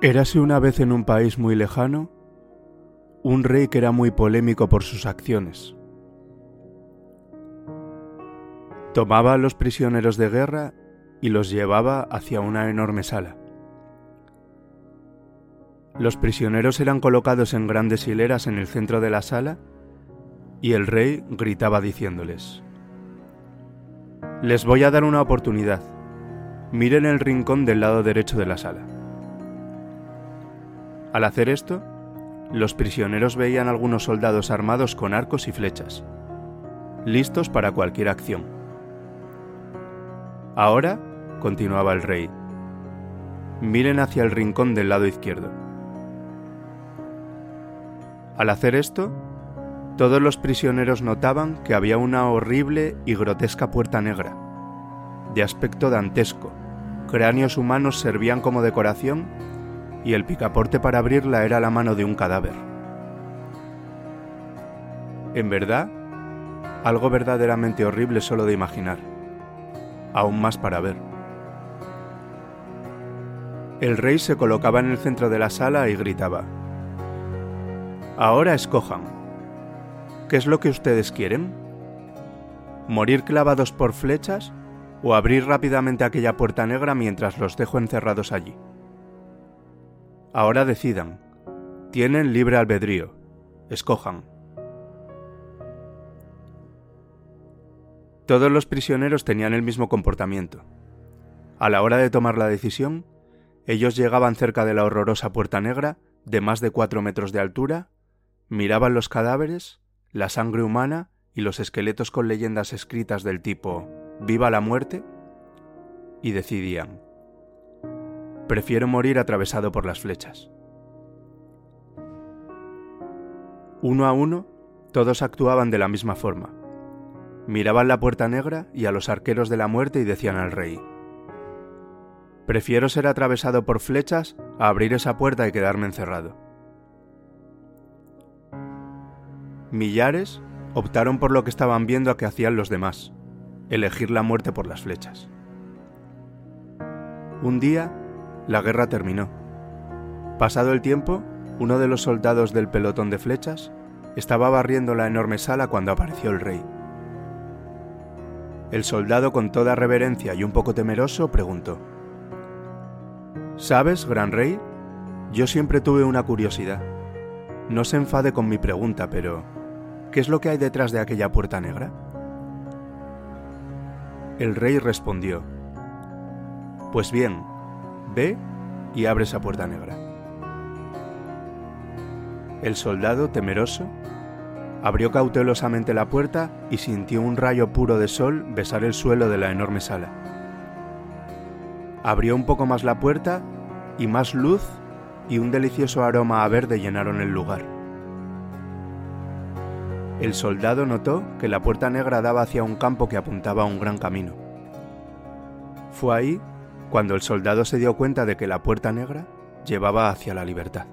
Érase una vez en un país muy lejano un rey que era muy polémico por sus acciones. Tomaba a los prisioneros de guerra y los llevaba hacia una enorme sala. Los prisioneros eran colocados en grandes hileras en el centro de la sala y el rey gritaba diciéndoles, Les voy a dar una oportunidad. Miren el rincón del lado derecho de la sala. Al hacer esto, los prisioneros veían algunos soldados armados con arcos y flechas, listos para cualquier acción. Ahora, continuaba el rey, miren hacia el rincón del lado izquierdo. Al hacer esto, todos los prisioneros notaban que había una horrible y grotesca puerta negra, de aspecto dantesco. Cráneos humanos servían como decoración y el picaporte para abrirla era la mano de un cadáver. En verdad, algo verdaderamente horrible solo de imaginar, aún más para ver. El rey se colocaba en el centro de la sala y gritaba, Ahora escojan. ¿Qué es lo que ustedes quieren? ¿Morir clavados por flechas o abrir rápidamente aquella puerta negra mientras los dejo encerrados allí? Ahora decidan. Tienen libre albedrío. Escojan. Todos los prisioneros tenían el mismo comportamiento. A la hora de tomar la decisión, ellos llegaban cerca de la horrorosa puerta negra, de más de cuatro metros de altura, miraban los cadáveres, la sangre humana y los esqueletos con leyendas escritas del tipo Viva la muerte, y decidían Prefiero morir atravesado por las flechas. Uno a uno, todos actuaban de la misma forma. Miraban la puerta negra y a los arqueros de la muerte y decían al rey, Prefiero ser atravesado por flechas a abrir esa puerta y quedarme encerrado. Millares optaron por lo que estaban viendo a que hacían los demás, elegir la muerte por las flechas. Un día, la guerra terminó. Pasado el tiempo, uno de los soldados del pelotón de flechas estaba barriendo la enorme sala cuando apareció el rey. El soldado con toda reverencia y un poco temeroso preguntó, ¿Sabes, gran rey? Yo siempre tuve una curiosidad. No se enfade con mi pregunta, pero ¿qué es lo que hay detrás de aquella puerta negra? El rey respondió, Pues bien, Y abre esa puerta negra. El soldado, temeroso, abrió cautelosamente la puerta y sintió un rayo puro de sol besar el suelo de la enorme sala. Abrió un poco más la puerta y más luz y un delicioso aroma a verde llenaron el lugar. El soldado notó que la puerta negra daba hacia un campo que apuntaba a un gran camino. Fue ahí cuando el soldado se dio cuenta de que la puerta negra llevaba hacia la libertad.